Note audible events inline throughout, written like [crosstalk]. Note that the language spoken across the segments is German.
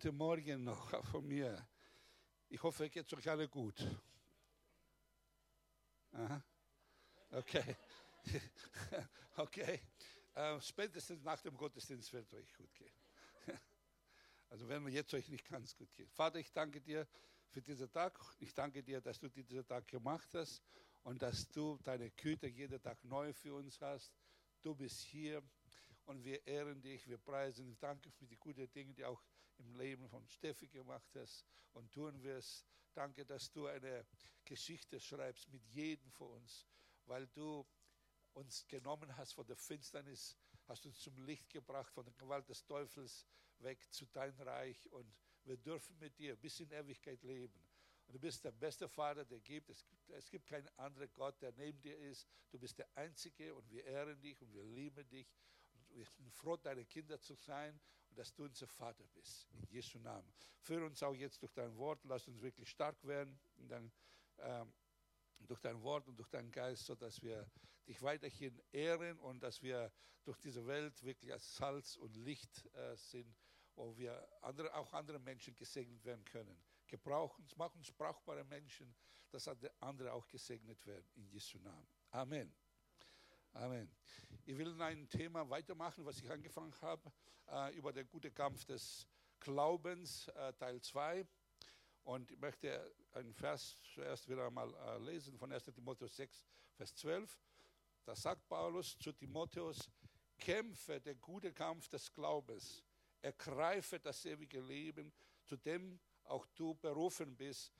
Guten Morgen noch von mir. Ich hoffe, es geht euch alle gut. Aha. Okay. [laughs] okay. Äh, spätestens nach dem Gottesdienst wird euch gut gehen. [laughs] Also wenn man jetzt euch nicht ganz gut geht. Vater, ich danke dir für diesen Tag. Ich danke dir, dass du diesen Tag gemacht hast und dass du deine Güte jeden Tag neu für uns hast. Du bist hier und wir ehren dich, wir preisen dich. Danke für die guten Dinge, die auch im Leben von Steffi gemacht hast und tun wirst. Danke, dass du eine Geschichte schreibst mit jedem von uns, weil du uns genommen hast von der Finsternis, hast uns zum Licht gebracht, von der Gewalt des Teufels weg zu deinem Reich und wir dürfen mit dir bis in Ewigkeit leben. Und du bist der beste Vater, der gibt. Es, gibt. es gibt keinen anderen Gott, der neben dir ist. Du bist der Einzige und wir ehren dich und wir lieben dich. Und wir sind froh, deine Kinder zu sein und dass du unser Vater bist. In Jesu Namen. Führe uns auch jetzt durch dein Wort. Lass uns wirklich stark werden. Und dann, ähm, durch dein Wort und durch deinen Geist, sodass wir dich weiterhin ehren und dass wir durch diese Welt wirklich als Salz und Licht äh, sind, wo wir andere, auch andere Menschen gesegnet werden können. Gebrauch uns, mach uns brauchbare Menschen, dass andere auch gesegnet werden. In Jesu Namen. Amen. Amen. Ich will ein Thema weitermachen, was ich angefangen habe, äh, über den guten Kampf des Glaubens, äh, Teil 2. Und ich möchte einen Vers zuerst wieder einmal äh, lesen von 1. Timotheus 6, Vers 12. Da sagt Paulus zu Timotheus, kämpfe den guten Kampf des Glaubens, ergreife das ewige Leben, zu dem auch du berufen bist,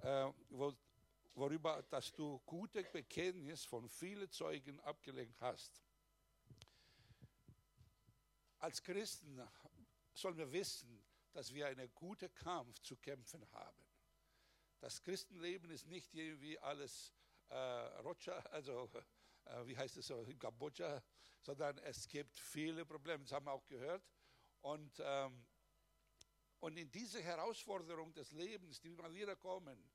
äh, wo, worüber dass du gute Bekenntnis von vielen Zeugen abgelegt hast. Als Christen sollen wir wissen, dass wir einen guten Kampf zu kämpfen haben. Das Christenleben ist nicht irgendwie alles äh, Rocha, also äh, wie heißt es so, Kambodscha, sondern es gibt viele Probleme, das haben wir auch gehört. Und, ähm, und in diese Herausforderung des Lebens, die immer wieder kommen,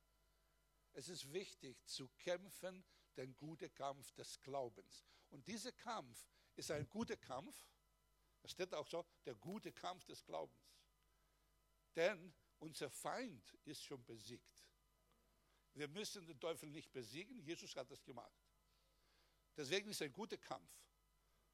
es ist wichtig zu kämpfen, den guten Kampf des Glaubens. Und dieser Kampf ist ein guter Kampf. Es steht auch so, der gute Kampf des Glaubens. Denn unser Feind ist schon besiegt. Wir müssen den Teufel nicht besiegen, Jesus hat das gemacht. Deswegen ist ein guter Kampf.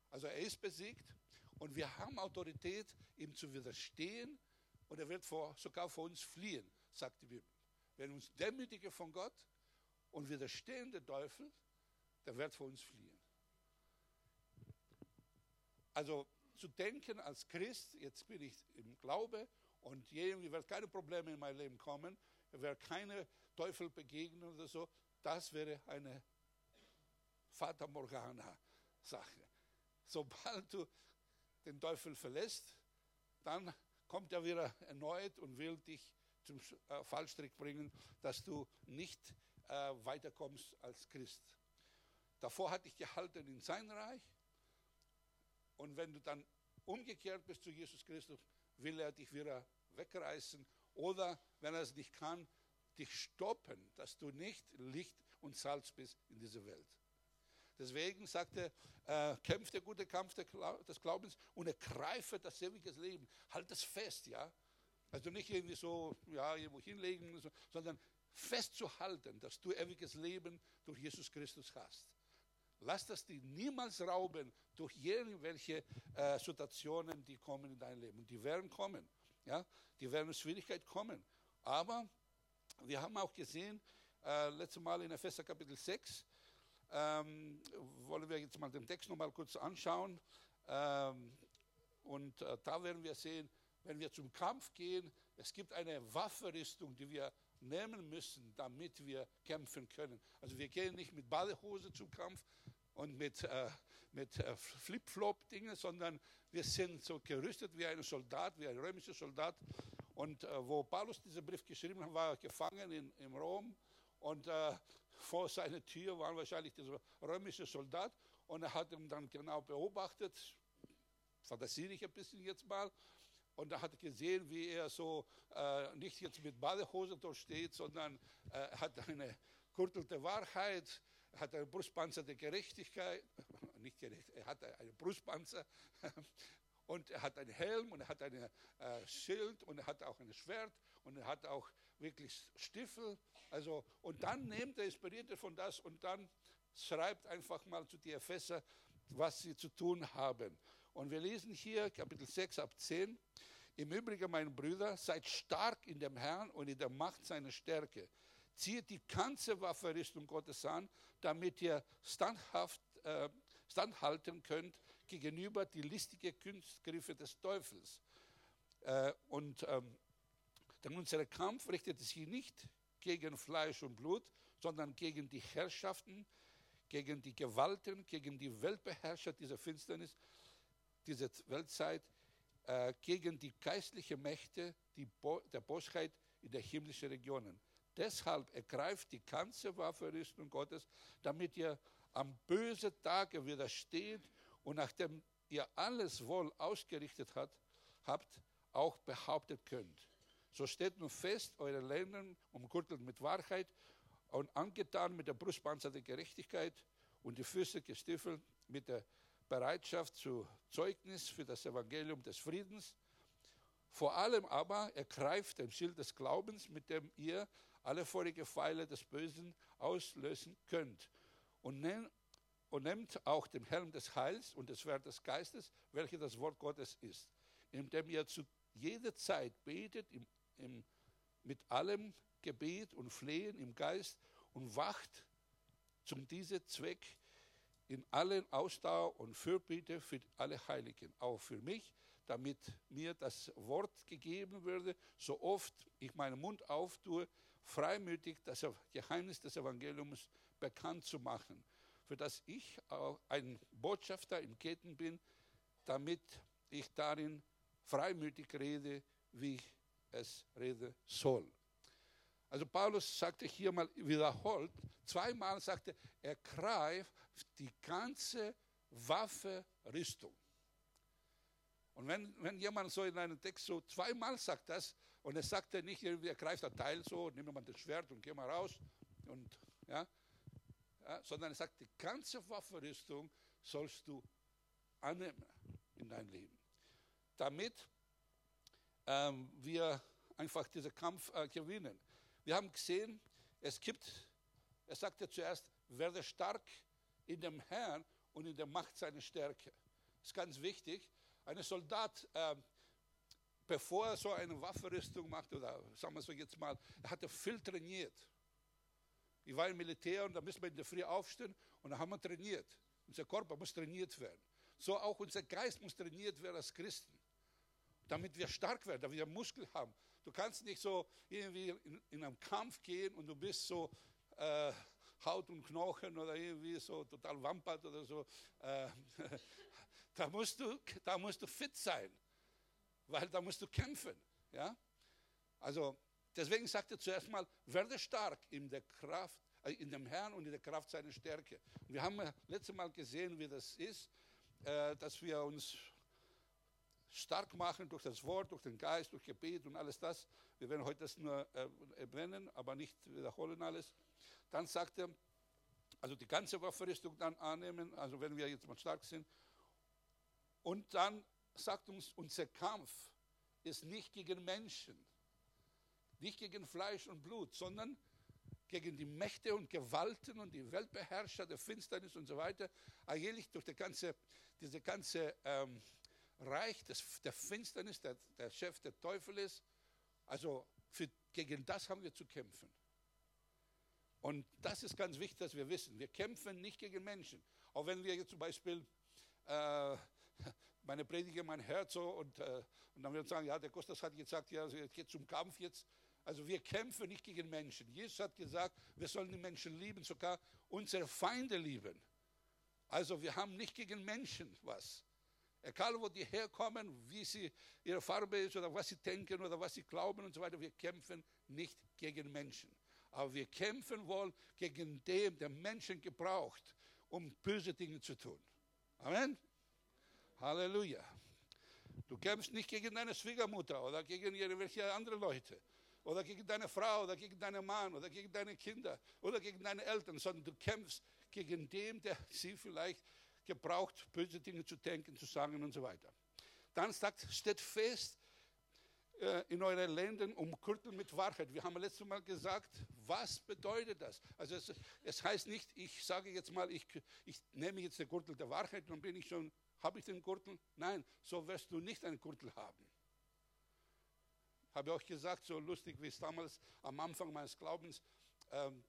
Also er ist besiegt und wir haben Autorität, ihm zu widerstehen und er wird vor, sogar vor uns fliehen, sagt die Bibel. Wenn uns demütigen von Gott und widerstehen der Teufel, der wird vor uns fliehen. Also zu denken als Christ, jetzt bin ich im Glaube und irgendwie wird keine Probleme in mein Leben kommen, wird keine Teufel begegnen oder so, das wäre eine Fata Morgana Sache. Sobald du den Teufel verlässt, dann kommt er wieder erneut und will dich zum äh, Fallstrick bringen, dass du nicht äh, weiterkommst als Christ. Davor hat dich gehalten in sein Reich. Und wenn du dann umgekehrt bist zu Jesus Christus, will er dich wieder wegreißen. Oder, wenn er es nicht kann, dich stoppen, dass du nicht Licht und Salz bist in dieser Welt. Deswegen sagt er, äh, kämpft der gute Kampf des Glaubens und ergreife das ewige Leben. Halt es fest, ja. Also nicht irgendwie so, ja, irgendwo hinlegen, sondern festzuhalten, dass du ewiges Leben durch Jesus Christus hast. Lass das dir niemals rauben durch irgendwelche äh, Situationen, die kommen in dein Leben. Und die werden kommen. Ja? Die werden in Schwierigkeit kommen. Aber wir haben auch gesehen, äh, letztes Mal in Epheser Kapitel 6, ähm, wollen wir jetzt mal den Text nochmal kurz anschauen. Ähm, und äh, da werden wir sehen, wenn wir zum Kampf gehen, es gibt eine Waffenrüstung, die wir nehmen müssen, damit wir kämpfen können. Also wir gehen nicht mit Badehose zum Kampf und mit, äh, mit äh, Flip-Flop-Dingen, sondern wir sind so gerüstet wie ein Soldat, wie ein römischer Soldat. Und äh, wo Paulus diesen Brief geschrieben hat, war er gefangen in, in Rom und äh, vor seiner Tür war wahrscheinlich dieser römische Soldat und er hat ihn dann genau beobachtet, fantasiere ich ein bisschen jetzt mal, und da hat er gesehen, wie er so äh, nicht jetzt mit Badehose dort steht, sondern äh, hat eine Gürtel der Wahrheit, hat einen Brustpanzer der Gerechtigkeit, [laughs] nicht gerecht, er hat einen Brustpanzer [laughs] und er hat einen Helm und er hat ein äh, Schild und er hat auch ein Schwert und er hat auch wirklich Stiefel. Also, und dann nimmt er, inspiriert er von das und dann schreibt einfach mal zu die Epheser, was sie zu tun haben. Und wir lesen hier Kapitel 6 ab 10. Im Übrigen, meine Brüder, seid stark in dem Herrn und in der Macht seiner Stärke. Zieht die ganze Waffenrüstung Gottes an, damit ihr standhaft, äh, standhalten könnt gegenüber die listige Kunstgriffe des Teufels. Äh, und ähm, denn unser Kampf richtet sich nicht gegen Fleisch und Blut, sondern gegen die Herrschaften, gegen die Gewalten, gegen die Weltbeherrscher dieser Finsternis, dieser Weltzeit, äh, gegen die geistlichen Mächte die Bo der Bosheit in der himmlischen Regionen. Deshalb ergreift die ganze Waffenrüstung Gottes, damit ihr am bösen Tage widersteht und nachdem ihr alles wohl ausgerichtet hat, habt, auch behauptet könnt. So steht nun fest, eure Lenden umgürtelt mit Wahrheit und angetan mit der Brustpanzer der Gerechtigkeit und die Füße gestiefelt mit der Bereitschaft zu Zeugnis für das Evangelium des Friedens. Vor allem aber ergreift den Schild des Glaubens, mit dem ihr alle vorige Pfeile des Bösen auslösen könnt. Und, nehm, und nehmt auch den Helm des Heils und des Schwert des Geistes, welches das Wort Gottes ist, indem ihr zu jeder Zeit betet im, im, mit allem Gebet und Flehen im Geist und wacht zum diesem Zweck in allen Ausdauer und Fürbitte für alle Heiligen, auch für mich, damit mir das Wort gegeben würde, so oft ich meinen Mund auftue, freimütig das Geheimnis des Evangeliums bekannt zu machen, für das ich auch ein Botschafter im Ketten bin, damit ich darin freimütig rede, wie ich es reden soll. Also Paulus sagte hier mal wiederholt, zweimal sagte er, greift die ganze Waffe-Rüstung. Und wenn, wenn jemand so in einem Text so zweimal sagt das, und er sagte nicht, er greift ein Teil so, nimm mal das Schwert und geh mal raus, und, ja, ja, sondern er sagt, die ganze Waffenrüstung sollst du annehmen in dein Leben. Damit ähm, wir einfach diesen Kampf äh, gewinnen. Wir haben gesehen, es gibt, er sagte zuerst, werde stark in dem Herrn und in der Macht seiner Stärke. Das ist ganz wichtig. Ein Soldat, äh, bevor er so eine Waffenrüstung macht, oder sagen wir so jetzt mal, er hatte viel trainiert. Ich war im Militär und da müssen wir in der Früh aufstehen und da haben wir trainiert. Unser Körper muss trainiert werden. So auch unser Geist muss trainiert werden als Christen, damit wir stark werden, damit wir Muskel haben. Du kannst nicht so irgendwie in, in einen Kampf gehen und du bist so äh, Haut und Knochen oder irgendwie so total wampert oder so. Äh, [laughs] da, musst du, da musst du fit sein, weil da musst du kämpfen. Ja? Also deswegen sagt er zuerst mal, werde stark in der Kraft, äh, in dem Herrn und in der Kraft seiner Stärke. Wir haben letztes Mal gesehen, wie das ist, äh, dass wir uns stark machen durch das Wort, durch den Geist, durch Gebet und alles das. Wir werden heute das nur äh, erwähnen, aber nicht wiederholen alles. Dann sagt er, also die ganze Waffenrüstung dann annehmen, also wenn wir jetzt mal stark sind. Und dann sagt uns, unser Kampf ist nicht gegen Menschen, nicht gegen Fleisch und Blut, sondern gegen die Mächte und Gewalten und die Weltbeherrscher der Finsternis und so weiter. Eigentlich durch die ganze, diese ganze ähm, Reich des, der Finsternis, der, der Chef der Teufel ist. Also für, gegen das haben wir zu kämpfen. Und das ist ganz wichtig, dass wir wissen. Wir kämpfen nicht gegen Menschen. Auch wenn wir jetzt zum Beispiel äh, [laughs] meine Prediger, mein Herz so und, äh, und dann wird sagen, ja, der Kostas hat gesagt, ja, es geht zum Kampf jetzt. Also wir kämpfen nicht gegen Menschen. Jesus hat gesagt, wir sollen die Menschen lieben, sogar unsere Feinde lieben. Also wir haben nicht gegen Menschen was. Egal, wo die herkommen, wie sie ihre Farbe ist oder was sie denken oder was sie glauben und so weiter, wir kämpfen nicht gegen Menschen. Aber wir kämpfen wohl gegen den, der Menschen gebraucht, um böse Dinge zu tun. Amen. Halleluja. Du kämpfst nicht gegen deine Schwiegermutter oder gegen irgendwelche andere Leute oder gegen deine Frau oder gegen deinen Mann oder gegen deine Kinder oder gegen deine Eltern, sondern du kämpfst gegen den, der sie vielleicht gebraucht, böse Dinge zu denken, zu sagen und so weiter. Dann sagt, steht fest in euren Ländern umgürtet mit Wahrheit. Wir haben letztes Mal gesagt, was bedeutet das? Also es, es heißt nicht, ich sage jetzt mal, ich, ich nehme jetzt den Gürtel der Wahrheit und bin ich schon, habe ich den Gürtel? Nein, so wirst du nicht einen Gürtel haben. Habe ich euch gesagt, so lustig wie es damals am Anfang meines Glaubens ähm,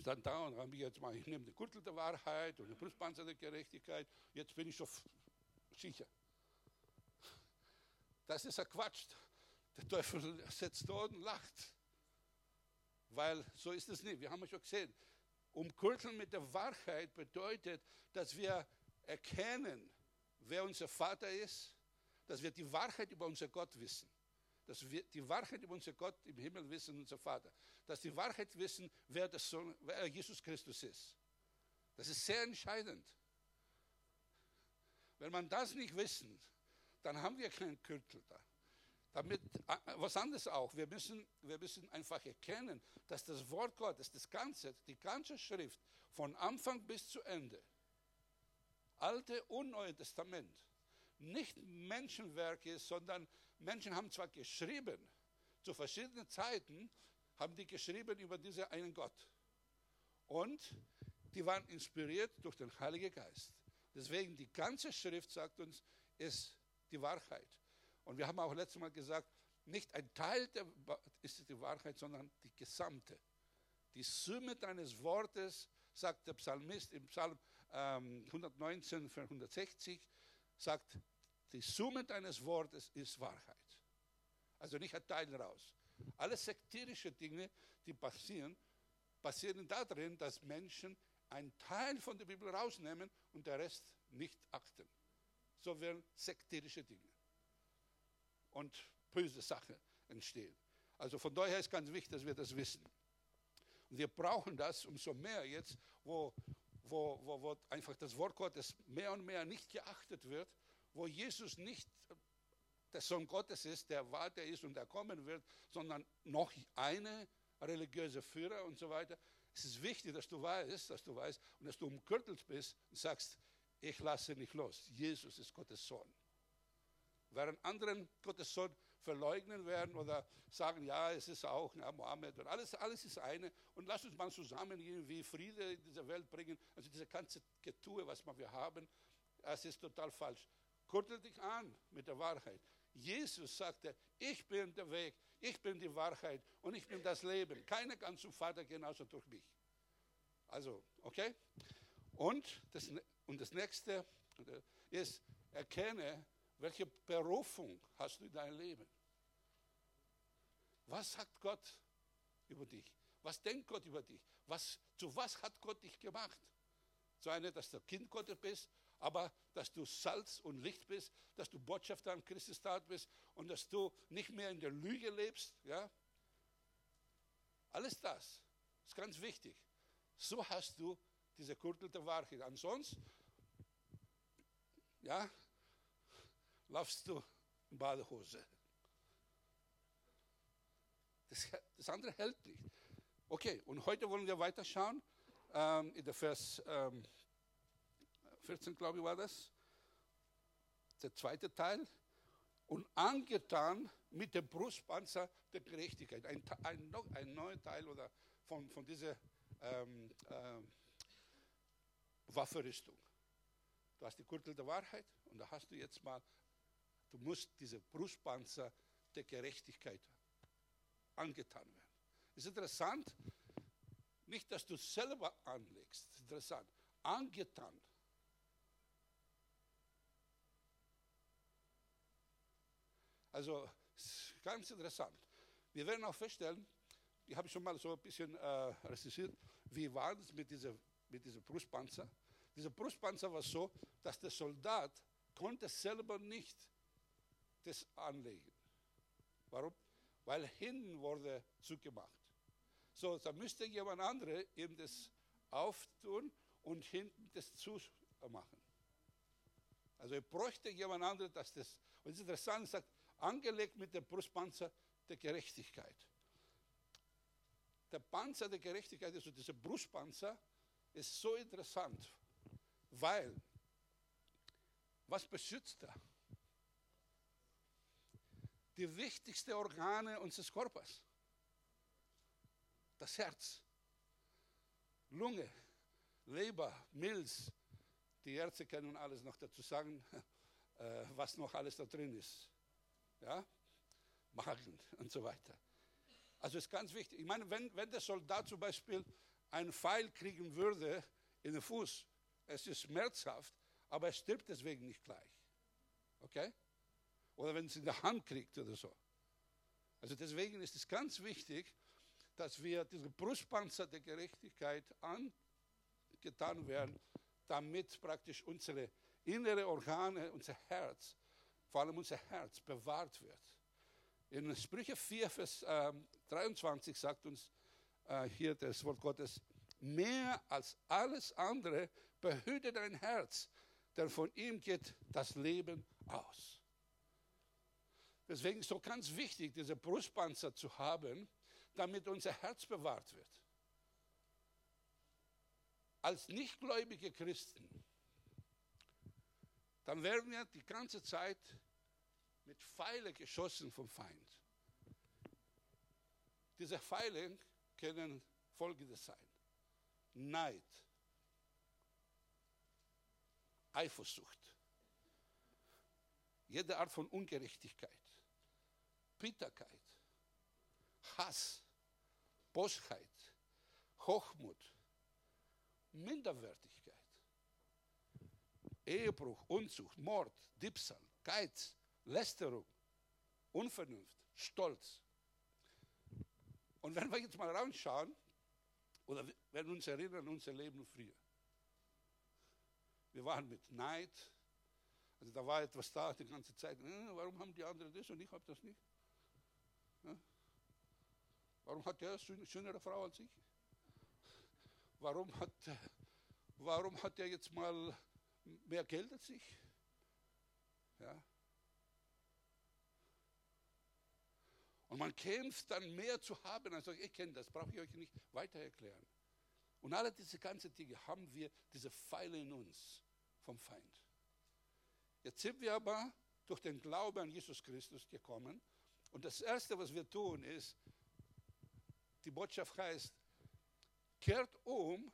stand da und habe ich jetzt mal, ich nehme den Gürtel der Wahrheit und den Brustpanzer der Gerechtigkeit, jetzt bin ich schon sicher. Das ist ja Quatsch. Der Teufel sitzt dort und lacht. Weil so ist es nicht. Wir haben es schon gesehen. Umkurzeln mit der Wahrheit bedeutet, dass wir erkennen, wer unser Vater ist, dass wir die Wahrheit über unser Gott wissen. Dass wir die Wahrheit über unser Gott im Himmel wissen, unser Vater. Dass die Wahrheit wissen, wer, das Sohn, wer Jesus Christus ist. Das ist sehr entscheidend. Wenn man das nicht wissen, dann haben wir keinen Gürtel da. Damit, was anderes auch, wir müssen, wir müssen einfach erkennen, dass das Wort Gottes, das Ganze, die ganze Schrift, von Anfang bis zu Ende, Alte und Neue Testament, nicht Menschenwerk ist, sondern Menschen haben zwar geschrieben, zu verschiedenen Zeiten haben die geschrieben über diesen einen Gott. Und die waren inspiriert durch den Heiligen Geist. Deswegen die ganze Schrift sagt uns, ist die Wahrheit. Und wir haben auch letztes Mal gesagt, nicht ein Teil der, ist die Wahrheit, sondern die gesamte. Die Summe deines Wortes, sagt der Psalmist im Psalm ähm, 119, 160, sagt, die Summe deines Wortes ist Wahrheit. Also nicht ein Teil raus. Alle sektierische Dinge, die passieren, passieren darin, dass Menschen einen Teil von der Bibel rausnehmen und der Rest nicht achten. So werden sektierische Dinge und böse Sachen entstehen. Also von daher ist ganz wichtig, dass wir das wissen. Und wir brauchen das umso mehr jetzt, wo, wo, wo, wo einfach das Wort Gottes mehr und mehr nicht geachtet wird, wo Jesus nicht der Sohn Gottes ist, der war, der ist und der kommen wird, sondern noch eine religiöse Führer und so weiter. Es ist wichtig, dass du weißt, dass du weißt und dass du umgürtelt bist und sagst, ich lasse nicht los. Jesus ist Gottes Sohn. Während anderen Gottes Sohn verleugnen werden oder sagen, ja, es ist auch ja, Mohammed und alles, alles ist eine. Und lass uns mal zusammen irgendwie Friede in diese Welt bringen. Also diese ganze Getue, was wir haben, das ist total falsch. Kurtel dich an mit der Wahrheit. Jesus sagte, ich bin der Weg, ich bin die Wahrheit und ich bin das Leben. Keiner kann zum Vater gehen, außer durch mich. Also, okay? Und das, und das nächste ist, erkenne, welche Berufung hast du in deinem Leben? Was sagt Gott über dich? Was denkt Gott über dich? Was, zu was hat Gott dich gemacht? Zu einer, dass du Kind Gottes bist, aber dass du Salz und Licht bist, dass du Botschafter am Christustat bist und dass du nicht mehr in der Lüge lebst. Ja? Alles das ist ganz wichtig. So hast du diese Gürtel der Wahrheit. Ansonsten, ja, laufst du in Badehose. Das, das, andere hält nicht. Okay, und heute wollen wir weiterschauen. Ähm, in der Vers ähm, 14, glaube ich, war das. Der zweite Teil. Und angetan mit dem Brustpanzer der Gerechtigkeit. Ein, ein, ein neuer Teil oder von, von dieser ähm, ähm, Waffenrüstung. Du hast die Gürtel der Wahrheit und da hast du jetzt mal Du musst diese Brustpanzer der Gerechtigkeit angetan werden. Ist interessant, nicht, dass du es selber anlegst, interessant, angetan. Also, ganz interessant. Wir werden auch feststellen, ich habe schon mal so ein bisschen äh, recherchiert, wie war es mit diesem mit dieser Brustpanzer. Dieser Brustpanzer war so, dass der Soldat konnte selber nicht das anlegen. Warum? Weil hinten wurde zugemacht. So, da müsste jemand andere ihm das auftun und hinten das zumachen. Also er bräuchte jemand anderes, dass das, und es ist interessant, sagt, angelegt mit dem Brustpanzer der Gerechtigkeit. Der Panzer der Gerechtigkeit, also dieser Brustpanzer, ist so interessant, weil, was beschützt er? Die wichtigsten Organe unseres Körpers. Das Herz, Lunge, Leber, Milz. Die Ärzte können alles noch dazu sagen, [laughs] äh, was noch alles da drin ist. Ja? Magen und so weiter. Also ist ganz wichtig. Ich meine, wenn, wenn der Soldat zum Beispiel einen Pfeil kriegen würde in den Fuß, es ist schmerzhaft, aber er stirbt deswegen nicht gleich. Okay? Oder wenn es in der Hand kriegt oder so. Also deswegen ist es ganz wichtig, dass wir diese Brustpanzer der Gerechtigkeit angetan werden, damit praktisch unsere innere Organe, unser Herz, vor allem unser Herz bewahrt wird. In Sprüche 4, Vers äh, 23 sagt uns äh, hier das Wort Gottes, mehr als alles andere behüte dein Herz, denn von ihm geht das Leben aus. Deswegen ist es so ganz wichtig, diese Brustpanzer zu haben, damit unser Herz bewahrt wird. Als nichtgläubige Christen, dann werden wir die ganze Zeit mit Pfeile geschossen vom Feind. Diese Pfeile können folgendes sein. Neid, Eifersucht, jede Art von Ungerechtigkeit, Bitterkeit, Hass, Bosheit, Hochmut, Minderwertigkeit, Ehebruch, Unzucht, Mord, Diebstahl, Geiz, Lästerung, Unvernunft, Stolz. Und wenn wir jetzt mal reinschauen, oder wenn wir uns erinnern an unser Leben früher. Wir waren mit Neid, also da war etwas da die ganze Zeit. Äh, warum haben die anderen das und ich habe das nicht? Warum hat der eine schönere Frau als ich? Warum hat, warum hat der jetzt mal mehr Geld als ich? Ja? Und man kämpft dann mehr zu haben. Also ich kenne das, brauche ich euch nicht weiter erklären. Und alle diese ganzen Dinge haben wir, diese Pfeile in uns vom Feind. Jetzt sind wir aber durch den Glauben an Jesus Christus gekommen. Und das Erste, was wir tun, ist, die Botschaft heißt, kehrt um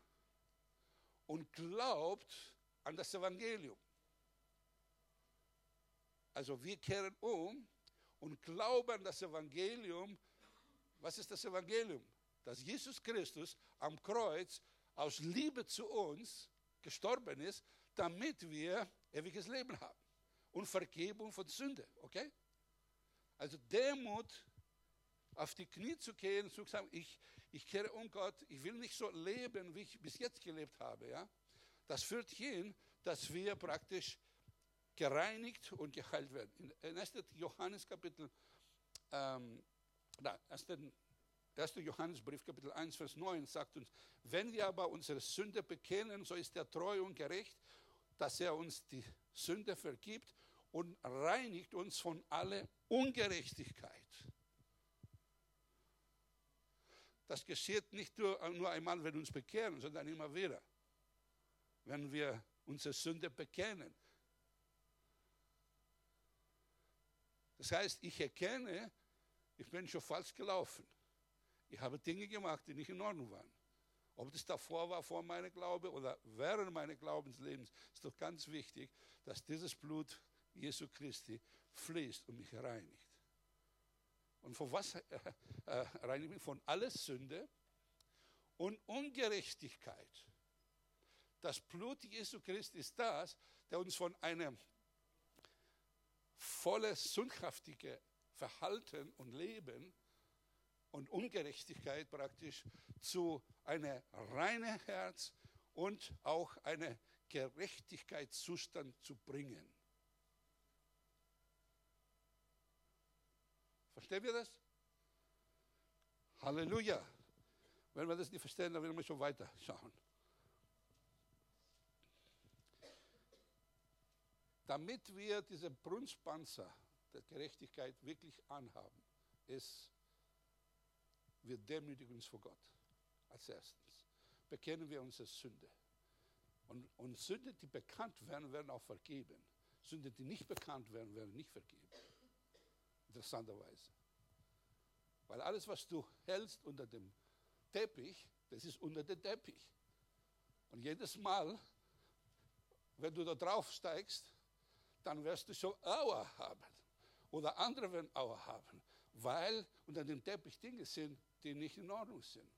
und glaubt an das Evangelium. Also wir kehren um und glauben an das Evangelium. Was ist das Evangelium? Dass Jesus Christus am Kreuz aus Liebe zu uns gestorben ist, damit wir ewiges Leben haben und Vergebung von Sünde. Okay? Also Demut, auf die Knie zu gehen, zu sagen, ich, ich kehre um Gott, ich will nicht so leben, wie ich bis jetzt gelebt habe. Ja? Das führt hin, dass wir praktisch gereinigt und geheilt werden. In 1. Johannes Kapitel, ähm, na, 1. 1. Johannesbrief Kapitel 1, Vers 9 sagt uns, wenn wir aber unsere Sünde bekennen, so ist er treu und gerecht, dass er uns die Sünde vergibt und reinigt uns von aller Ungerechtigkeit. Das geschieht nicht nur, einmal, wenn wir uns bekehren, sondern immer wieder, wenn wir unsere Sünde bekennen. Das heißt, ich erkenne, ich bin schon falsch gelaufen. Ich habe Dinge gemacht, die nicht in Ordnung waren. Ob das davor war, vor meinem Glaube oder während meines Glaubenslebens, ist doch ganz wichtig, dass dieses Blut Jesu Christi fließt und mich reinigt. Und von was äh, äh, reinigt? Von aller Sünde und Ungerechtigkeit. Das Blut Jesu Christi ist das, der uns von einem volle sündhaftige Verhalten und Leben und Ungerechtigkeit praktisch zu einem reinen Herz und auch einem Gerechtigkeitszustand zu bringen. Verstehen wir das? Halleluja. Wenn wir das nicht verstehen, dann werden wir schon weiter schauen. Damit wir diese Brunstpanzer der Gerechtigkeit wirklich anhaben, ist, wir demütigen uns vor Gott. Als erstes bekennen wir unsere Sünde. Und, und Sünde, die bekannt werden, werden auch vergeben. Sünde, die nicht bekannt werden, werden nicht vergeben. Interessanterweise. Weil alles, was du hältst unter dem Teppich, das ist unter dem Teppich. Und jedes Mal, wenn du da drauf steigst, dann wirst du schon Aua haben. Oder andere werden Aua haben, weil unter dem Teppich Dinge sind, die nicht in Ordnung sind.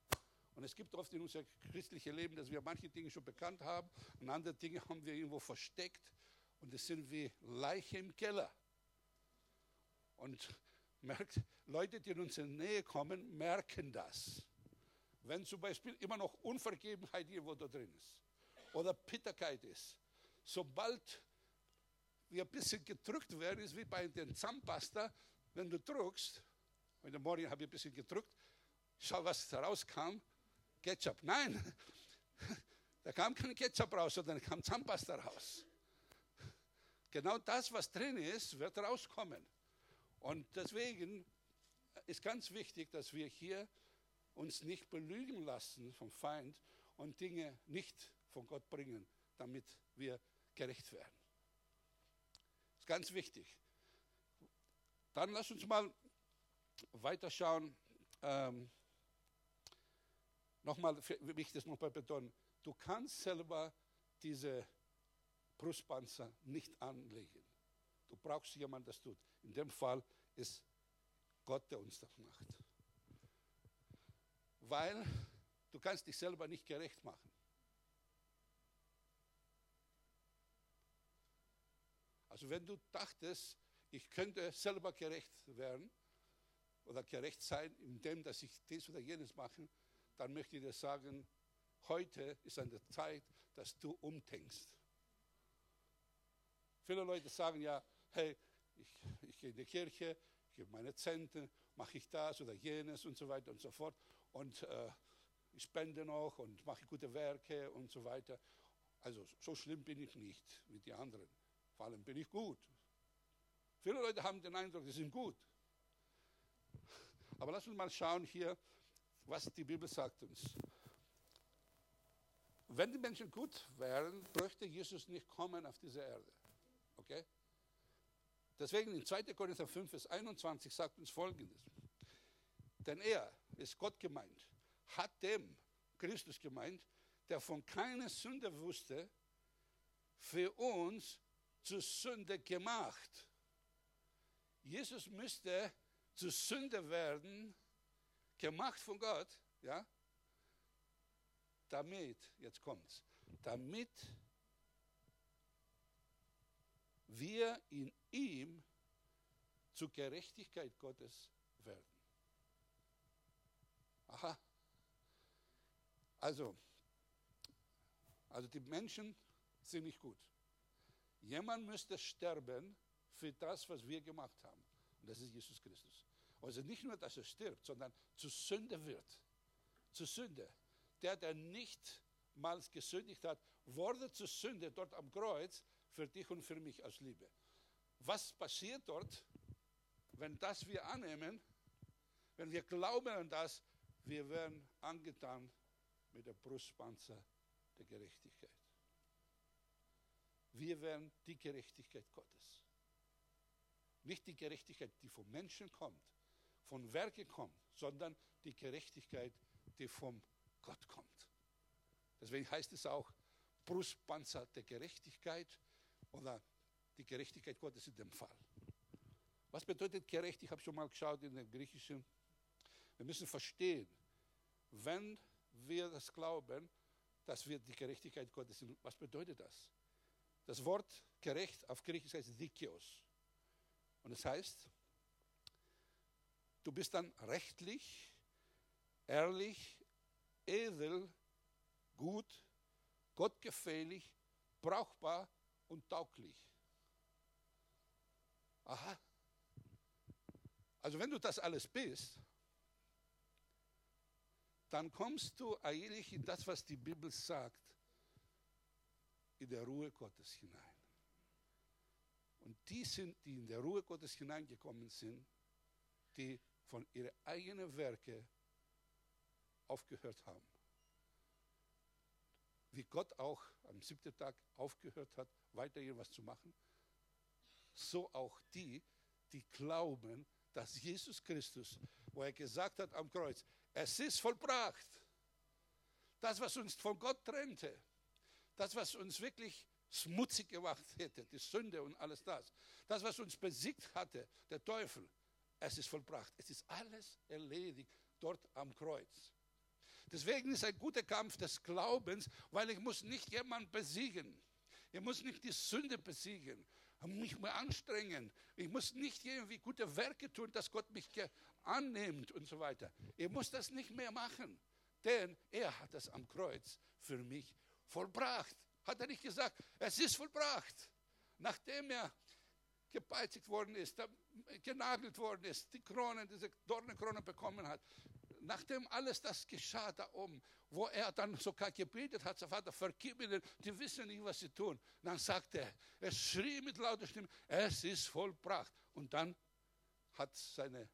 Und es gibt oft in unserem christlichen Leben, dass wir manche Dinge schon bekannt haben und andere Dinge haben wir irgendwo versteckt. Und das sind wie Leiche im Keller. Und merkt, Leute, die in unsere Nähe kommen, merken das. Wenn zum Beispiel immer noch Unvergebenheit irgendwo da drin ist oder Bitterkeit ist, sobald wir ein bisschen gedrückt werden, ist wie bei den Zahnpasta, wenn du drückst, heute Morgen habe ich ein bisschen gedrückt, schau, was rauskam, Ketchup. Nein, [laughs] da kam kein Ketchup raus, sondern kam Zahnpasta raus. Genau das, was drin ist, wird rauskommen. Und deswegen ist ganz wichtig, dass wir hier uns nicht belügen lassen vom Feind und Dinge nicht von Gott bringen, damit wir gerecht werden. Das ist ganz wichtig. Dann lass uns mal weiterschauen. Ähm, Nochmal, will ich das nochmal betonen. Du kannst selber diese Brustpanzer nicht anlegen. Du brauchst jemanden, der das tut. In dem Fall ist Gott, der uns das macht. Weil du kannst dich selber nicht gerecht machen. Also wenn du dachtest, ich könnte selber gerecht werden oder gerecht sein, indem dass ich dies oder jenes mache, dann möchte ich dir sagen, heute ist an der Zeit, dass du umdenkst. Viele Leute sagen ja, hey, ich, ich gehe in die Kirche, ich gebe meine Zente, mache ich das oder jenes und so weiter und so fort. Und äh, ich spende noch und mache gute Werke und so weiter. Also so schlimm bin ich nicht wie die anderen. Vor allem bin ich gut. Viele Leute haben den Eindruck, sie sind gut. Aber lass uns mal schauen hier, was die Bibel sagt uns. Wenn die Menschen gut wären, bräuchte Jesus nicht kommen auf diese Erde. Okay? Deswegen in 2. Korinther 5, Vers 21 sagt uns folgendes. Denn er ist Gott gemeint, hat dem Christus gemeint, der von keiner Sünde wusste, für uns zur Sünde gemacht. Jesus müsste zur Sünde werden, gemacht von Gott, ja, damit, jetzt kommt's, damit wir in ihm zur Gerechtigkeit Gottes werden. Aha. Also, also die Menschen sind nicht gut. Jemand müsste sterben für das, was wir gemacht haben. Und das ist Jesus Christus. Also nicht nur, dass er stirbt, sondern zu Sünde wird. Zu Sünde. Der, der nicht mal gesündigt hat, wurde zur Sünde dort am Kreuz für dich und für mich aus Liebe. Was passiert dort, wenn das wir annehmen, wenn wir glauben an das, wir werden angetan mit der Brustpanzer der Gerechtigkeit. Wir werden die Gerechtigkeit Gottes. Nicht die Gerechtigkeit, die vom Menschen kommt, von Werke kommt, sondern die Gerechtigkeit, die vom Gott kommt. Deswegen heißt es auch Brustpanzer der Gerechtigkeit oder die Gerechtigkeit Gottes in dem Fall. Was bedeutet gerecht? Ich habe schon mal geschaut in dem Griechischen. Wir müssen verstehen, wenn wir das glauben, dass wir die Gerechtigkeit Gottes sind. Was bedeutet das? Das Wort gerecht auf Griechisch heißt Dikios. Und es das heißt, Du bist dann rechtlich, ehrlich, edel, gut, gottgefällig, brauchbar und tauglich. Aha. Also wenn du das alles bist, dann kommst du eigentlich in das, was die Bibel sagt, in der Ruhe Gottes hinein. Und die sind, die in der Ruhe Gottes hineingekommen sind, die von ihren eigenen Werke aufgehört haben. Wie Gott auch am siebten Tag aufgehört hat, weiter irgendwas zu machen, so auch die, die glauben, dass Jesus Christus, wo er gesagt hat am Kreuz, es ist vollbracht. Das, was uns von Gott trennte, das, was uns wirklich schmutzig gemacht hätte, die Sünde und alles das, das, was uns besiegt hatte, der Teufel, es ist vollbracht. Es ist alles erledigt dort am Kreuz. Deswegen ist ein guter Kampf des Glaubens, weil ich muss nicht jemanden besiegen. Ich muss nicht die Sünde besiegen, mich mehr anstrengen. Ich muss nicht irgendwie gute Werke tun, dass Gott mich annimmt und so weiter. Ich muss das nicht mehr machen, denn er hat es am Kreuz für mich vollbracht. Hat er nicht gesagt, es ist vollbracht. Nachdem er gepeitsigt worden ist, genagelt worden ist, die Krone, diese Dornenkrone bekommen hat, nachdem alles das geschah da oben, wo er dann sogar gebetet hat, sein Vater, vergib ihnen, die wissen nicht, was sie tun. Dann sagte er, er schrie mit lauter Stimme, es ist vollbracht. Und dann hat sein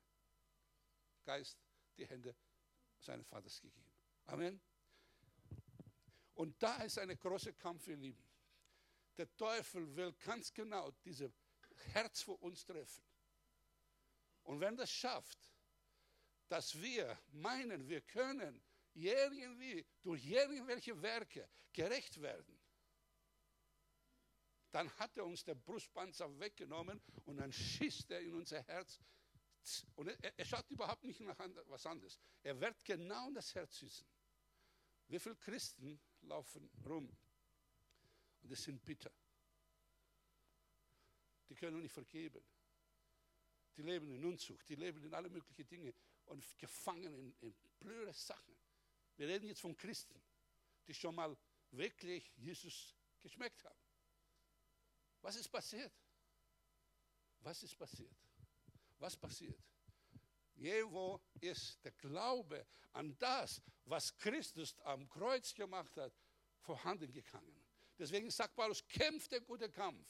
Geist die Hände seines Vaters gegeben. Amen. Und da ist ein großer Kampf, ihr Lieben. Der Teufel will ganz genau dieses Herz vor uns treffen. Und wenn das schafft, dass wir meinen, wir können irgendwie durch irgendwelche Werke gerecht werden, dann hat er uns den Brustpanzer weggenommen und dann schießt er in unser Herz. Und er, er schaut überhaupt nicht nach was anderes. Er wird genau in das Herz schießen. Wie viele Christen laufen rum und es sind bitter? Die können nicht vergeben. Die leben in Unzucht, die leben in alle möglichen Dinge und gefangen in, in blöde Sachen. Wir reden jetzt von Christen, die schon mal wirklich Jesus geschmeckt haben. Was ist passiert? Was ist passiert? Was passiert? Jewo ist der Glaube an das, was Christus am Kreuz gemacht hat, vorhanden gegangen. Deswegen sagt Paulus, kämpft der gute Kampf.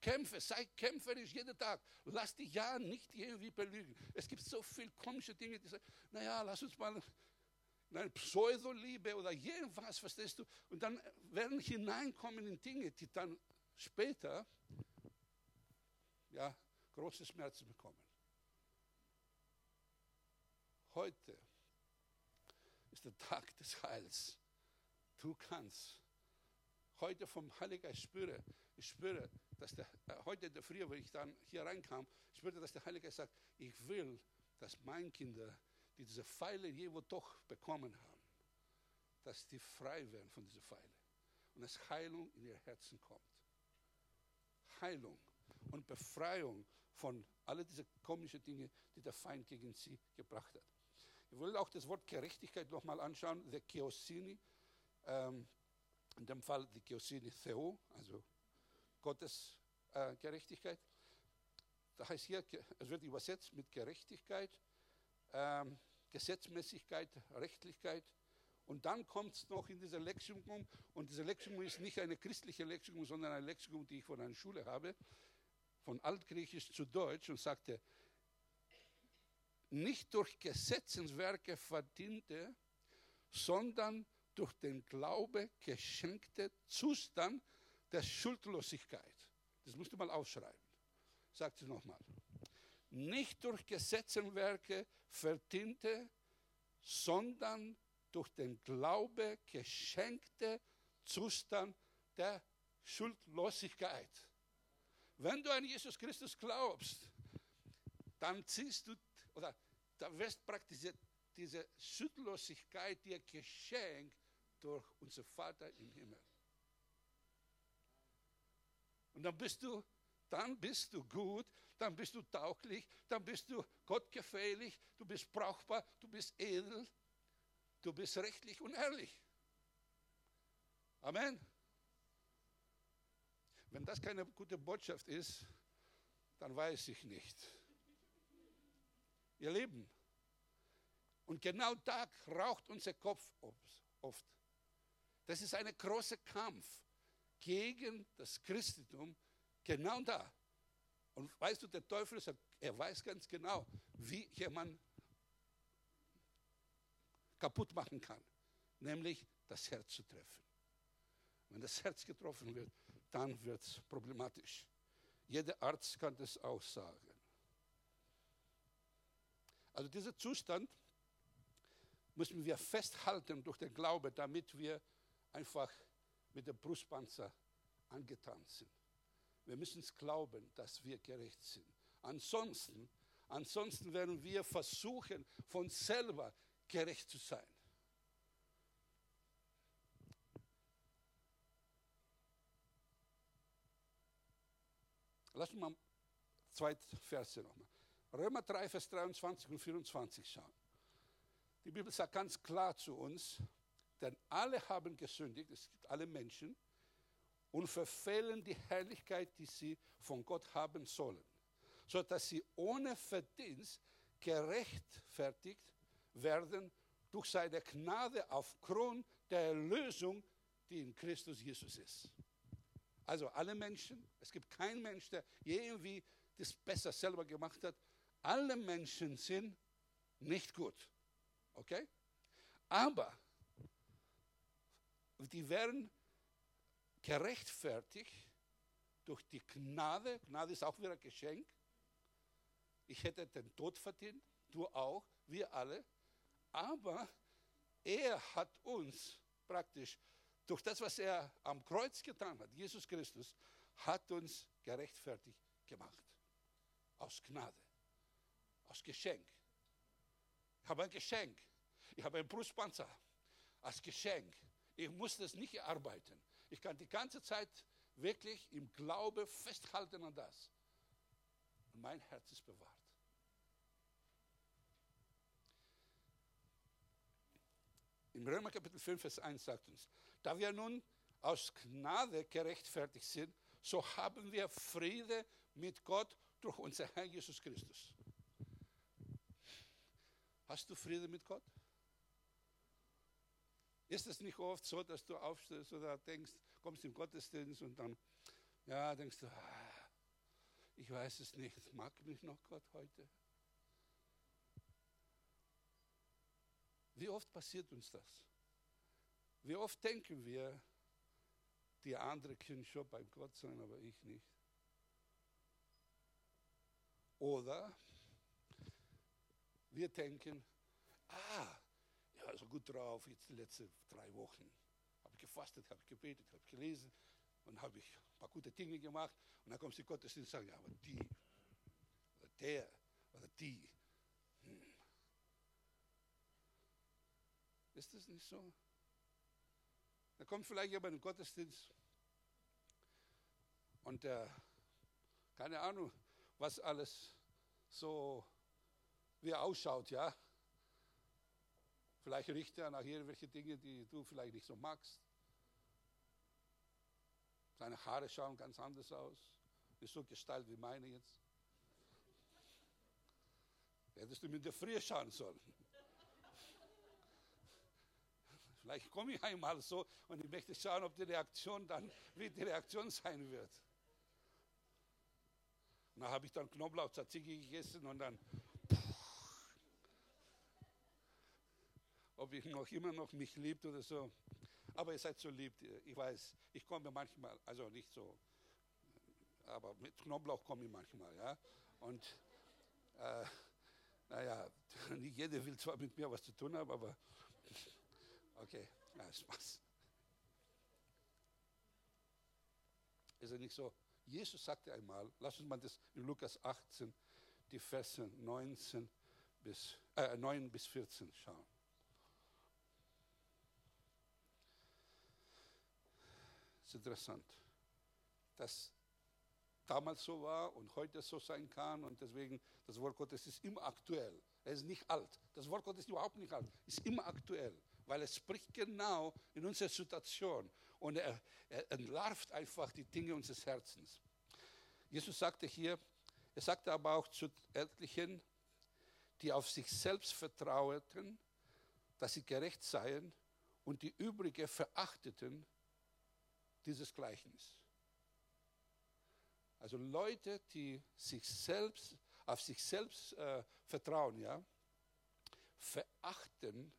Kämpfe, sei kämpferisch jeden Tag. Lass dich ja nicht irgendwie belügen. Es gibt so viele komische Dinge, die sagen, naja, lass uns mal eine Pseudoliebe oder irgendwas, verstehst du? Und dann werden hineinkommen in Dinge, die dann später ja, große Schmerzen bekommen. Heute ist der Tag des Heils. Du kannst heute vom Heiligen Geist spüre, ich spüre, dass der, äh, heute der Früh, wo ich dann hier reinkam, ich spürte, dass der Heilige Geist sagt, ich will, dass meine Kinder, die diese Pfeile jeweils doch bekommen haben, dass die frei werden von diesen Pfeilen und dass Heilung in ihr Herzen kommt. Heilung und Befreiung von all diesen komischen Dingen, die der Feind gegen sie gebracht hat. Ich will auch das Wort Gerechtigkeit nochmal anschauen, der Chiosini, ähm, in dem Fall die Chiosini Theo, also Gottes äh, Gerechtigkeit. Da heißt hier, es wird übersetzt mit Gerechtigkeit, ähm, Gesetzmäßigkeit, Rechtlichkeit. Und dann kommt es noch in dieser Lexikon, und diese Lexikon ist nicht eine christliche Lexikon, sondern eine Lexikon, die ich von einer Schule habe, von Altgriechisch zu Deutsch, und sagte, nicht durch Gesetzeswerke verdiente, sondern durch den Glaube geschenkte Zustand der Schuldlosigkeit. Das musst du mal aufschreiben. Sagt es nochmal. Nicht durch Gesetzenwerke verdiente, sondern durch den Glaube geschenkte Zustand der Schuldlosigkeit. Wenn du an Jesus Christus glaubst, dann ziehst du, oder da wirst praktisch diese Schuldlosigkeit dir geschenkt durch unser Vater im Himmel. Und dann bist du, dann bist du gut, dann bist du tauglich, dann bist du gottgefällig, du bist brauchbar, du bist edel, du bist rechtlich und ehrlich. Amen. Wenn das keine gute Botschaft ist, dann weiß ich nicht. Ihr Leben. Und genau da raucht unser Kopf oft. Das ist ein großer Kampf gegen das Christentum genau da. Und weißt du, der Teufel er weiß ganz genau, wie jemand kaputt machen kann, nämlich das Herz zu treffen. Wenn das Herz getroffen wird, dann wird es problematisch. Jeder Arzt kann das auch sagen. Also dieser Zustand müssen wir festhalten durch den Glaube, damit wir einfach mit dem Brustpanzer angetan sind. Wir müssen es glauben, dass wir gerecht sind. Ansonsten, ansonsten werden wir versuchen, von selber gerecht zu sein. Lass uns mal zwei Verse nochmal. Römer 3, Vers 23 und 24 schauen. Die Bibel sagt ganz klar zu uns, denn alle haben gesündigt, es gibt alle Menschen, und verfehlen die Herrlichkeit, die sie von Gott haben sollen, sodass sie ohne Verdienst gerechtfertigt werden durch seine Gnade aufgrund der Erlösung, die in Christus Jesus ist. Also alle Menschen, es gibt keinen Mensch, der irgendwie das besser selber gemacht hat. Alle Menschen sind nicht gut. Okay? Aber die werden gerechtfertigt durch die Gnade. Gnade ist auch wieder ein Geschenk. Ich hätte den Tod verdient, du auch, wir alle. Aber er hat uns praktisch durch das, was er am Kreuz getan hat, Jesus Christus, hat uns gerechtfertigt gemacht. Aus Gnade, aus Geschenk. Ich habe ein Geschenk. Ich habe einen Brustpanzer als Geschenk. Ich muss das nicht erarbeiten. Ich kann die ganze Zeit wirklich im Glaube festhalten an das. Und mein Herz ist bewahrt. Im Römer Kapitel 5, Vers 1 sagt uns, da wir nun aus Gnade gerechtfertigt sind, so haben wir Friede mit Gott durch unser Herr Jesus Christus. Hast du Friede mit Gott? Ist es nicht oft so, dass du aufstehst oder denkst, kommst im Gottesdienst und dann, ja, denkst du, ah, ich weiß es nicht, mag mich noch Gott heute? Wie oft passiert uns das? Wie oft denken wir, die anderen können schon beim Gott sein, aber ich nicht? Oder wir denken, ah, also gut drauf, jetzt die letzten drei Wochen. Habe ich gefastet, habe ich gebetet, habe ich gelesen und habe ich ein paar gute Dinge gemacht. Und dann kommst du Gottesdienst und sagst, ja, aber die, oder der, oder die. Hm. Ist das nicht so? Da kommt vielleicht jemand in den Gottesdienst und der, keine Ahnung, was alles so, wie er ausschaut, ja. Vielleicht riecht er nach irgendwelche Dinge, die du vielleicht nicht so magst. Seine Haare schauen ganz anders aus. Ist so Gestalt wie meine jetzt. Hättest du mit der Früh schauen sollen. Vielleicht komme ich einmal so und ich möchte schauen, ob die Reaktion dann, wie die Reaktion sein wird. Und dann habe ich dann Knoblauch Tzatziki gegessen und dann ob ich noch immer noch mich liebt oder so. Aber ihr seid so lieb. Ich weiß, ich komme manchmal, also nicht so, aber mit Knoblauch komme ich manchmal, ja. Und äh, naja, [laughs] nicht jeder will zwar mit mir was zu tun haben, aber [laughs] okay, ja, Spaß. Ist ja nicht so. Jesus sagte einmal, lass uns mal das in Lukas 18, die Verse 19 bis, äh, 9 bis 14 schauen. Ist interessant, dass damals so war und heute so sein kann und deswegen das Wort Gottes ist immer aktuell. Es ist nicht alt. Das Wort Gottes ist überhaupt nicht alt. Ist immer aktuell, weil es spricht genau in unserer Situation und er, er entlarvt einfach die Dinge unseres Herzens. Jesus sagte hier, er sagte aber auch zu etlichen, die auf sich selbst vertrauten, dass sie gerecht seien und die übrige verachteten, dieses Gleichnis. Also Leute, die sich selbst, auf sich selbst äh, vertrauen, ja, verachten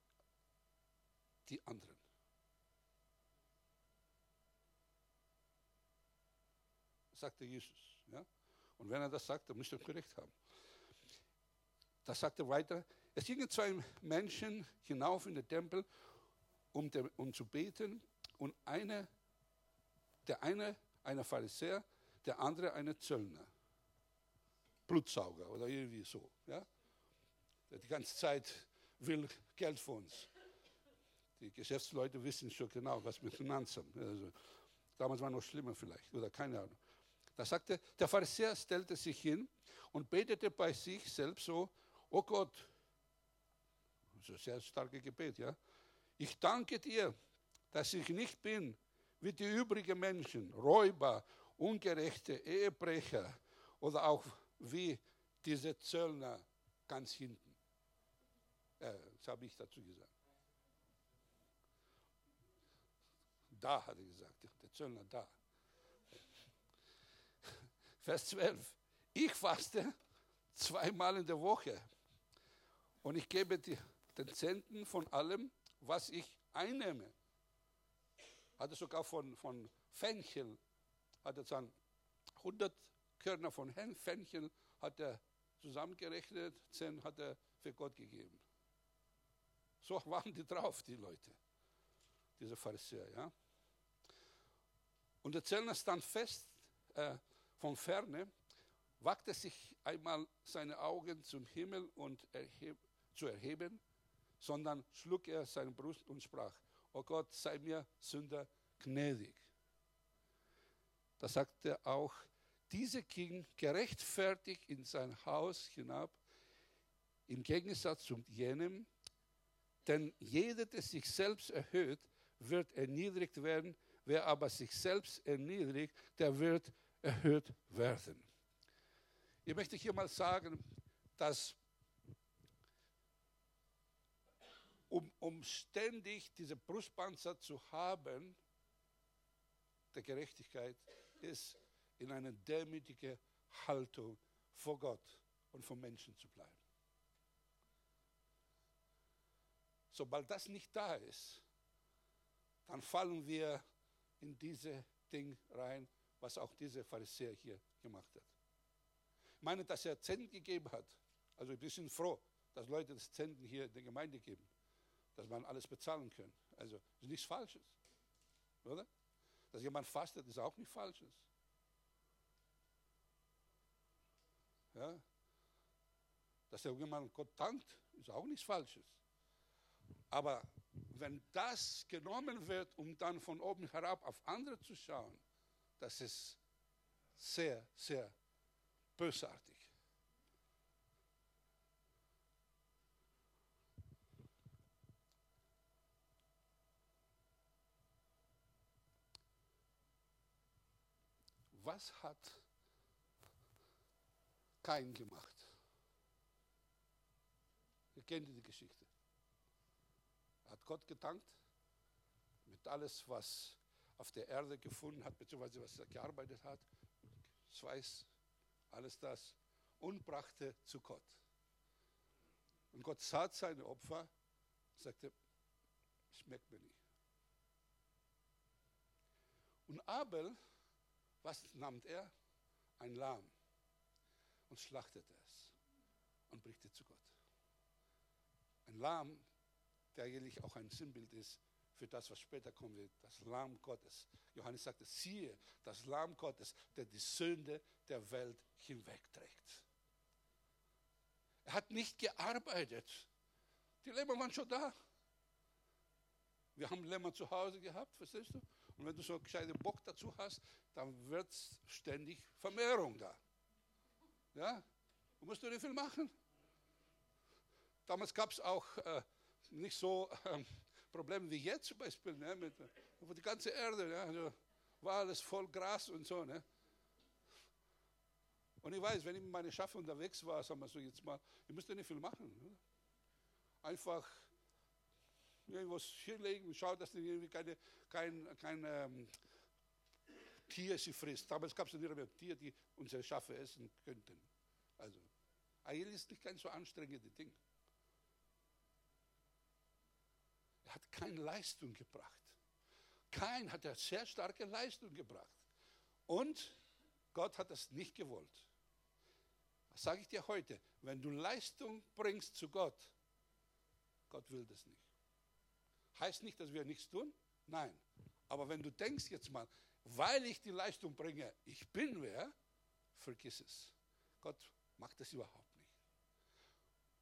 die anderen. Sagte Jesus. Ja? Und wenn er das sagt, dann müsst ihr recht haben. Das sagt er weiter, Es gingen zwei Menschen hinauf in den Tempel, um, de, um zu beten, und eine, der eine, ein Pharisäer, der andere eine Zöllner. Blutsauger oder irgendwie so. Ja? Der die ganze Zeit will Geld von uns. Die Geschäftsleute wissen schon genau, was mit Finanzen. Also, damals war noch schlimmer vielleicht, oder keine Ahnung. Da sagte, der Pharisäer stellte sich hin und betete bei sich selbst so, oh Gott, ein sehr starkes Gebet, ja. Ich danke dir, dass ich nicht bin wie die übrigen Menschen, Räuber, Ungerechte, Ehebrecher oder auch wie diese Zöllner ganz hinten. Äh, das habe ich dazu gesagt. Da hat er gesagt, der Zöllner da. [laughs] Vers 12. Ich faste zweimal in der Woche und ich gebe die, den Zehnten von allem, was ich einnehme. Hat er sogar von, von Fenchel, hat er sagen, 100 Körner von Fenchel hat er zusammengerechnet, 10 hat er für Gott gegeben. So [laughs] waren die drauf, die Leute, diese Pharisäer. Ja? Und der Zellner stand fest äh, von ferne, wagte sich einmal seine Augen zum Himmel und erheb, zu erheben, sondern schlug er seine Brust und sprach, O Gott, sei mir Sünder gnädig. Da sagte er auch, diese ging gerechtfertigt in sein Haus hinab, im Gegensatz zu jenem, denn jeder, der sich selbst erhöht, wird erniedrigt werden, wer aber sich selbst erniedrigt, der wird erhöht werden. Ich möchte hier mal sagen, dass um, um ständig diese Brustpanzer zu haben, der Gerechtigkeit, ist in einer demütigen Haltung vor Gott und vor Menschen zu bleiben. Sobald das nicht da ist, dann fallen wir in diese Ding rein, was auch dieser Pharisäer hier gemacht hat. Ich meine, dass er Zenten gegeben hat. Also ein bisschen froh, dass Leute das Zenten hier in der Gemeinde geben, dass man alles bezahlen kann. Also ist nichts Falsches, oder? Dass jemand fastet, ist auch nichts Falsches. Ja? Dass jemand Gott dankt, ist auch nichts Falsches. Aber wenn das genommen wird, um dann von oben herab auf andere zu schauen, das ist sehr, sehr bösartig. Was hat Kain gemacht? Ihr kennt die Geschichte. Hat Gott gedankt mit alles, was auf der Erde gefunden hat, beziehungsweise was er gearbeitet hat, Schweiß, alles das, und brachte zu Gott. Und Gott sah seine Opfer, sagte, schmeckt mir nicht. Und Abel, was nahm er? Ein Lamm und schlachtete es und brachte zu Gott. Ein Lamm, der eigentlich auch ein Sinnbild ist für das, was später kommen wird, das Lamm Gottes. Johannes sagte, siehe, das Lamm Gottes, der die Sünde der Welt hinwegträgt. Er hat nicht gearbeitet. Die Lämmer waren schon da. Wir haben Lämmer zu Hause gehabt, verstehst du? Und wenn du so einen gescheiten Bock dazu hast, dann wird ständig Vermehrung da. Ja? Du musst nicht viel machen. Damals gab es auch äh, nicht so äh, Probleme wie jetzt zum Beispiel, ne, mit, die ganze Erde, ne, also war alles voll Gras und so. Ne. Und ich weiß, wenn ich mit meinen Schafen unterwegs war, sagen wir so jetzt mal, ich musste nicht viel machen. Ne. Einfach irgendwas hinlegen und schauen, dass irgendwie keine, kein, kein ähm, Tier sie frisst. Damals gab es nicht mehr Tiere, die unsere Schafe essen könnten. Also, eigentlich ist nicht kein so anstrengendes Ding. Er hat keine Leistung gebracht. Kein hat er sehr starke Leistung gebracht. Und Gott hat es nicht gewollt. Sage ich dir heute? Wenn du Leistung bringst zu Gott, Gott will das nicht. Heißt nicht, dass wir nichts tun? Nein. Aber wenn du denkst jetzt mal, weil ich die Leistung bringe, ich bin wer, vergiss es. Gott macht das überhaupt nicht.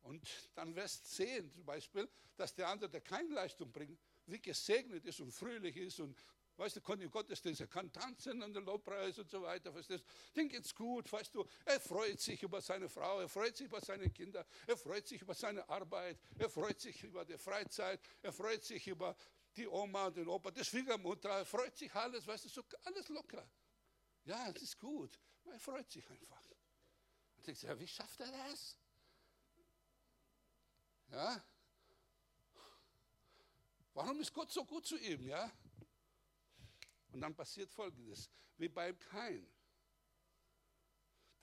Und dann wirst du sehen, zum Beispiel, dass der andere, der keine Leistung bringt, wie gesegnet ist und fröhlich ist und Weißt du, kann Gottesdienst, er kann tanzen an der Lobpreis und so weiter. Verstehst du? Dem geht's gut, weißt du. Er freut sich über seine Frau, er freut sich über seine Kinder, er freut sich über seine Arbeit, er freut sich über die Freizeit, er freut sich über die Oma und den Opa, die Schwiegermutter, er freut sich alles, weißt du, so alles locker. Ja, es ist gut. Er freut sich einfach. Und denkst ja, wie schafft er das? Ja? Warum ist Gott so gut zu ihm, ja? Und dann passiert Folgendes, wie beim Kain.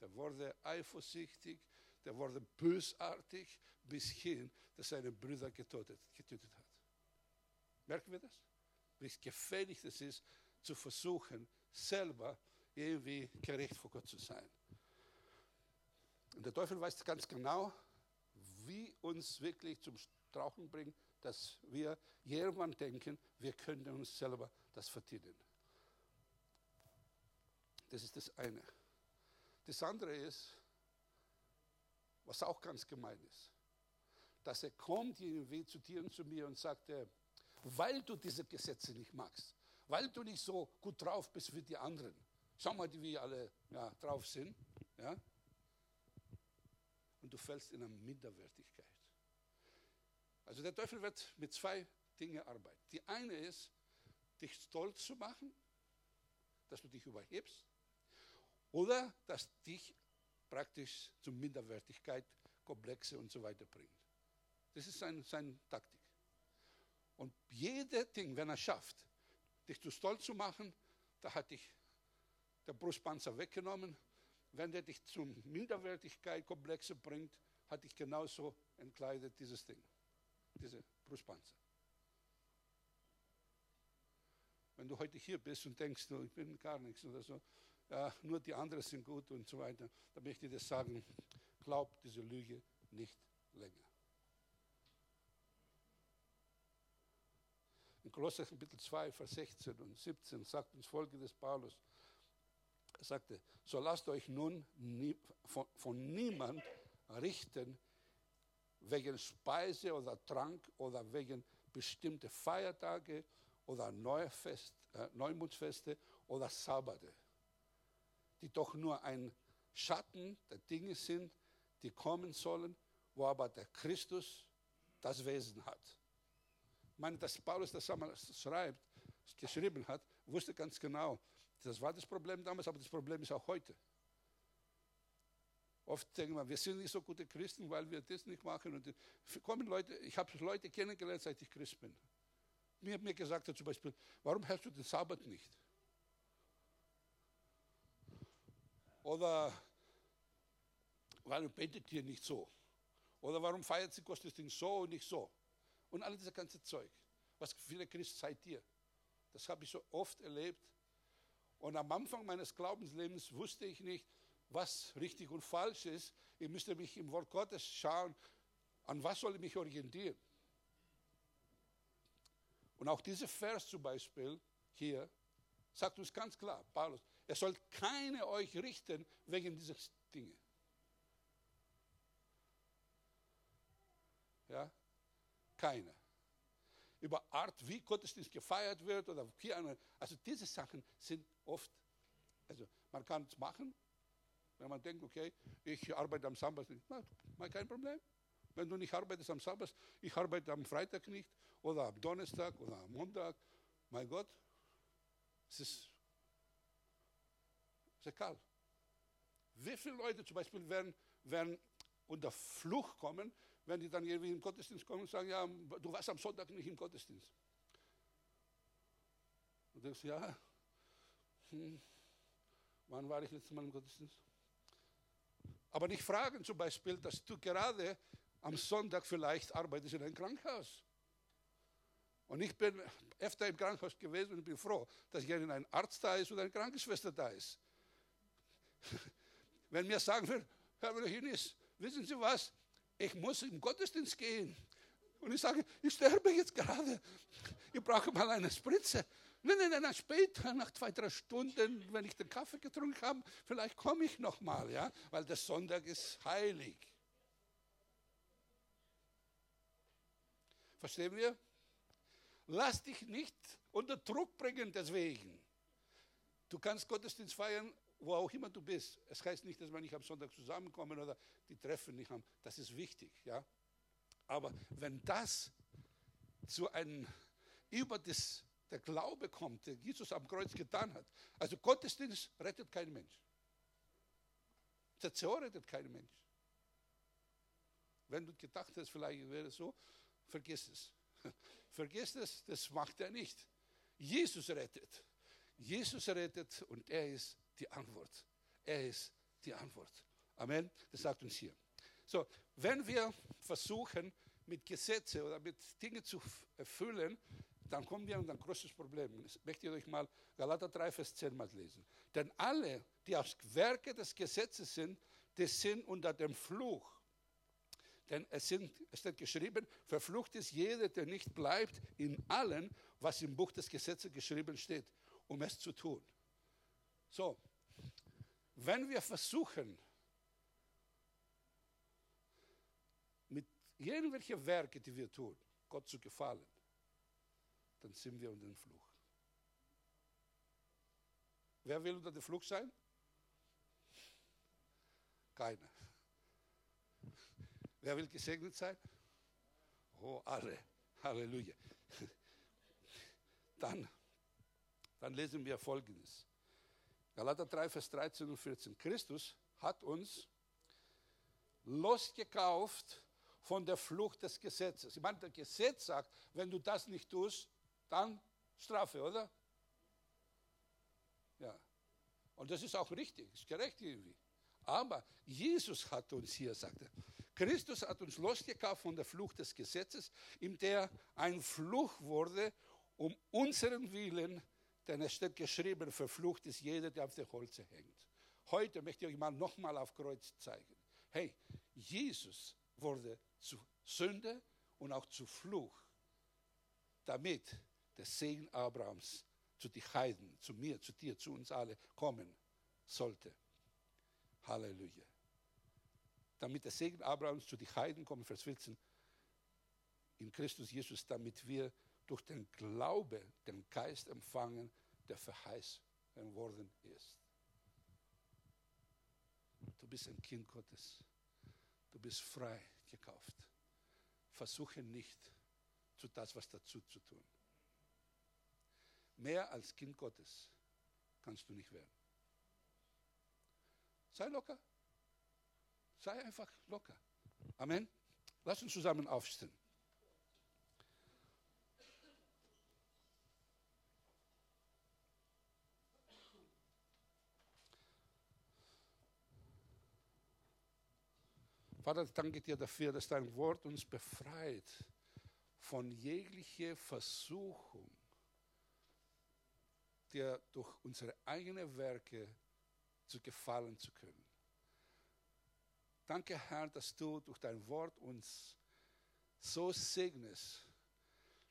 Der wurde eifersüchtig, der wurde bösartig, bis hin, dass seine Brüder getötet, getötet hat. Merken wir das? Wie gefährlich das ist, zu versuchen, selber irgendwie gerecht vor Gott zu sein. Und der Teufel weiß ganz genau, wie uns wirklich zum Strauchen bringt, dass wir irgendwann denken, wir können uns selber das verdienen. Das ist das eine. Das andere ist, was auch ganz gemein ist, dass er kommt irgendwie zu dir und zu mir und sagt, weil du diese Gesetze nicht magst, weil du nicht so gut drauf bist wie die anderen. Schau mal, wie wir alle ja, drauf sind. Ja? Und du fällst in eine Minderwertigkeit. Also der Teufel wird mit zwei Dingen arbeiten. Die eine ist, dich stolz zu machen, dass du dich überhebst. Oder dass dich praktisch zu Minderwertigkeit, Komplexe und so weiter bringt. Das ist seine, seine Taktik. Und jeder Ding, wenn er schafft, dich zu stolz zu machen, da hat dich der Brustpanzer weggenommen. Wenn der dich zu Minderwertigkeit, Komplexe bringt, hat dich genauso entkleidet, dieses Ding, diese Brustpanzer. Wenn du heute hier bist und denkst, ich bin gar nichts oder so, nur die anderen sind gut und so weiter, dann möchte ich dir sagen, glaub diese Lüge nicht länger. In Kolosser Kapitel 2, Vers 16 und 17 sagt uns folgendes Paulus. Er sagte, so lasst euch nun nie, von, von niemand richten wegen Speise oder Trank oder wegen bestimmte Feiertage oder Neufest, äh, Neumondsfeste oder Sabbate die doch nur ein Schatten der Dinge sind, die kommen sollen, wo aber der Christus das Wesen hat. Ich meine, dass Paulus das damals schreibt, geschrieben hat, wusste ganz genau, das war das Problem damals, aber das Problem ist auch heute. Oft denken wir, wir sind nicht so gute Christen, weil wir das nicht machen. Und kommen Leute, ich habe Leute kennengelernt, seit ich Christ bin. Mir hat mir gesagt zum Beispiel, warum hältst du den Sabbat nicht? Oder warum betet ihr nicht so? Oder warum feiert sie Gottesdienst so und nicht so? Und all dieses ganze Zeug. Was viele Christen seid ihr? Das habe ich so oft erlebt. Und am Anfang meines Glaubenslebens wusste ich nicht, was richtig und falsch ist. Ich müsste mich im Wort Gottes schauen, an was soll ich mich orientieren. Und auch dieser Vers zum Beispiel hier sagt uns ganz klar, Paulus, er soll keine euch richten wegen dieser Dinge. Ja? Keine. Über Art, wie Gottesdienst gefeiert wird oder hier eine, also diese Sachen sind oft, also man kann es machen, wenn man denkt, okay, ich arbeite am Samstag, na, kein Problem. Wenn du nicht arbeitest am Samstag, ich arbeite am Freitag nicht oder am Donnerstag oder am Montag, mein Gott, es ist ist egal. Wie viele Leute zum Beispiel werden, werden unter Fluch kommen, wenn die dann irgendwie im Gottesdienst kommen und sagen, ja, du warst am Sonntag nicht im Gottesdienst. Und du denkst, ja, hm, wann war ich letztes Mal im Gottesdienst? Aber nicht fragen zum Beispiel, dass du gerade am Sonntag vielleicht arbeitest in einem Krankenhaus. Und ich bin öfter im Krankenhaus gewesen und bin froh, dass hier ein Arzt da ist oder eine Krankenschwester da ist. [laughs] Wenn mir sagen würden, Herr Wilhelmis, wissen Sie was, ich muss im Gottesdienst gehen. Und ich sage, ich sterbe jetzt gerade. Ich brauche mal eine Spritze. Nein, nein, nein, später, nach zwei, drei Stunden, wenn ich den Kaffee getrunken habe, vielleicht komme ich noch mal, ja, weil der Sonntag ist heilig. Verstehen wir? Lass dich nicht unter Druck bringen deswegen. Du kannst Gottesdienst feiern, wo auch immer du bist. Es heißt nicht, dass wir nicht am Sonntag zusammenkommen oder die Treffen nicht haben. Das ist wichtig, ja. Aber wenn das zu einem über das der Glaube kommt, der Jesus am Kreuz getan hat. Also Gottesdienst rettet kein Mensch. ZCO rettet kein Mensch. Wenn du gedacht hast, vielleicht wäre es so, vergiss es. [laughs] Vergiss es, das macht er nicht. Jesus rettet. Jesus rettet und er ist die Antwort. Er ist die Antwort. Amen. Das sagt uns hier. So, wenn wir versuchen, mit Gesetze oder mit Dingen zu erfüllen, dann kommen wir an ein großes Problem. Das möchte ich euch mal Galater 3, Vers 10 mal lesen. Denn alle, die aus Werke des Gesetzes sind, die sind unter dem Fluch. Denn es, sind, es steht geschrieben, verflucht ist jeder, der nicht bleibt in allem, was im Buch des Gesetzes geschrieben steht, um es zu tun. So, wenn wir versuchen, mit irgendwelchen Werken, die wir tun, Gott zu gefallen, dann sind wir unter dem Fluch. Wer will unter dem Fluch sein? Keiner. Wer will gesegnet sein? Oh, alle. Halleluja. Dann, dann lesen wir Folgendes. Galater 3, Vers 13 und 14. Christus hat uns losgekauft von der Flucht des Gesetzes. Ich meine, das Gesetz sagt, wenn du das nicht tust, dann Strafe, oder? Ja. Und das ist auch richtig, ist gerecht irgendwie. Aber Jesus hat uns hier, sagt er, Christus hat uns losgekauft von der Flucht des Gesetzes, in der ein Fluch wurde, um unseren Willen, denn es steht geschrieben, verflucht ist jeder, der auf der Holze hängt. Heute möchte ich euch mal nochmal auf Kreuz zeigen. Hey, Jesus wurde zu Sünde und auch zu Fluch, damit der Segen Abrahams zu den Heiden, zu mir, zu dir, zu uns alle kommen sollte. Halleluja. Damit der Segen Abrahams zu den Heiden kommen, Vers 14, in Christus Jesus, damit wir durch den Glaube den Geist empfangen, der verheißen worden ist. Du bist ein Kind Gottes. Du bist frei gekauft. Versuche nicht, zu das was dazu zu tun. Mehr als Kind Gottes kannst du nicht werden. Sei locker. Sei einfach locker. Amen. Lass uns zusammen aufstehen. Vater, danke dir dafür, dass dein Wort uns befreit von jeglicher Versuchung, dir durch unsere eigenen Werke zu gefallen zu können. Danke, Herr, dass du durch dein Wort uns so segnest,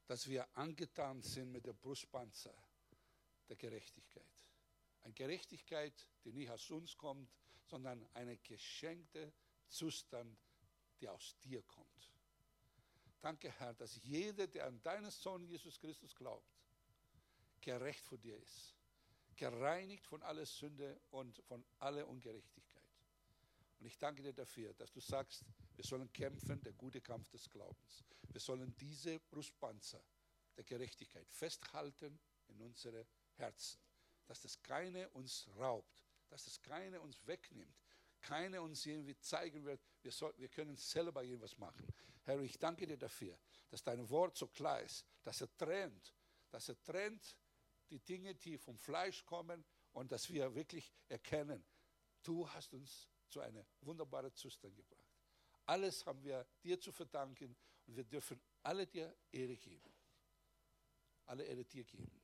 dass wir angetan sind mit der Brustpanzer der Gerechtigkeit. Eine Gerechtigkeit, die nicht aus uns kommt, sondern eine geschenkte Zustand, die aus dir kommt. Danke, Herr, dass jeder, der an deinen Sohn Jesus Christus glaubt, gerecht vor dir ist. Gereinigt von aller Sünde und von aller Ungerechtigkeit. Und ich danke dir dafür, dass du sagst, wir sollen kämpfen, der gute Kampf des Glaubens. Wir sollen diese Brustpanzer der Gerechtigkeit festhalten in unsere Herzen. Dass das keine uns raubt, dass das keine uns wegnimmt, keine uns irgendwie zeigen wird, wir, soll, wir können selber irgendwas machen. Herr, ich danke dir dafür, dass dein Wort so klar ist, dass er trennt, dass er trennt die Dinge, die vom Fleisch kommen und dass wir wirklich erkennen, du hast uns zu einem wunderbaren Zustand gebracht. Alles haben wir dir zu verdanken und wir dürfen alle dir Ehre geben. Alle Ehre dir geben.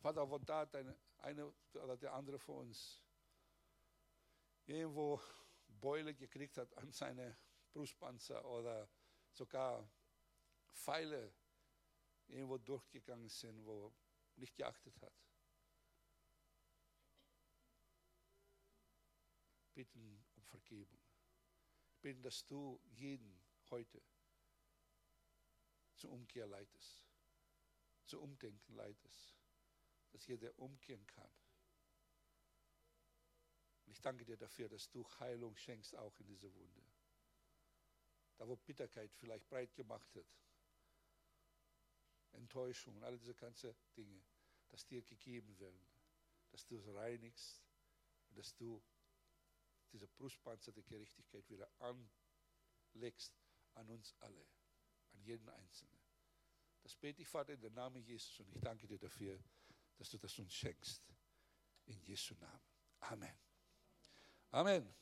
Vater, wo da deine, eine oder der andere von uns irgendwo Beule gekriegt hat an seine Brustpanzer oder sogar Pfeile irgendwo durchgegangen sind, wo nicht geachtet hat. Bitten um Vergebung. Ich bitte, dass du jeden heute zur Umkehr leitest, zu Umdenken leitest, dass jeder umkehren kann. Und ich danke dir dafür, dass du Heilung schenkst, auch in dieser Wunde. Da, wo Bitterkeit vielleicht breit gemacht hat, Enttäuschung, all diese ganzen Dinge, dass dir gegeben werden, dass du es reinigst und dass du diese Brustpanzer der Gerechtigkeit wieder anlegst an uns alle, an jeden Einzelnen. Das bete ich, Vater, in den Namen Jesus und ich danke dir dafür, dass du das uns schenkst. In Jesu Namen. Amen. Amen.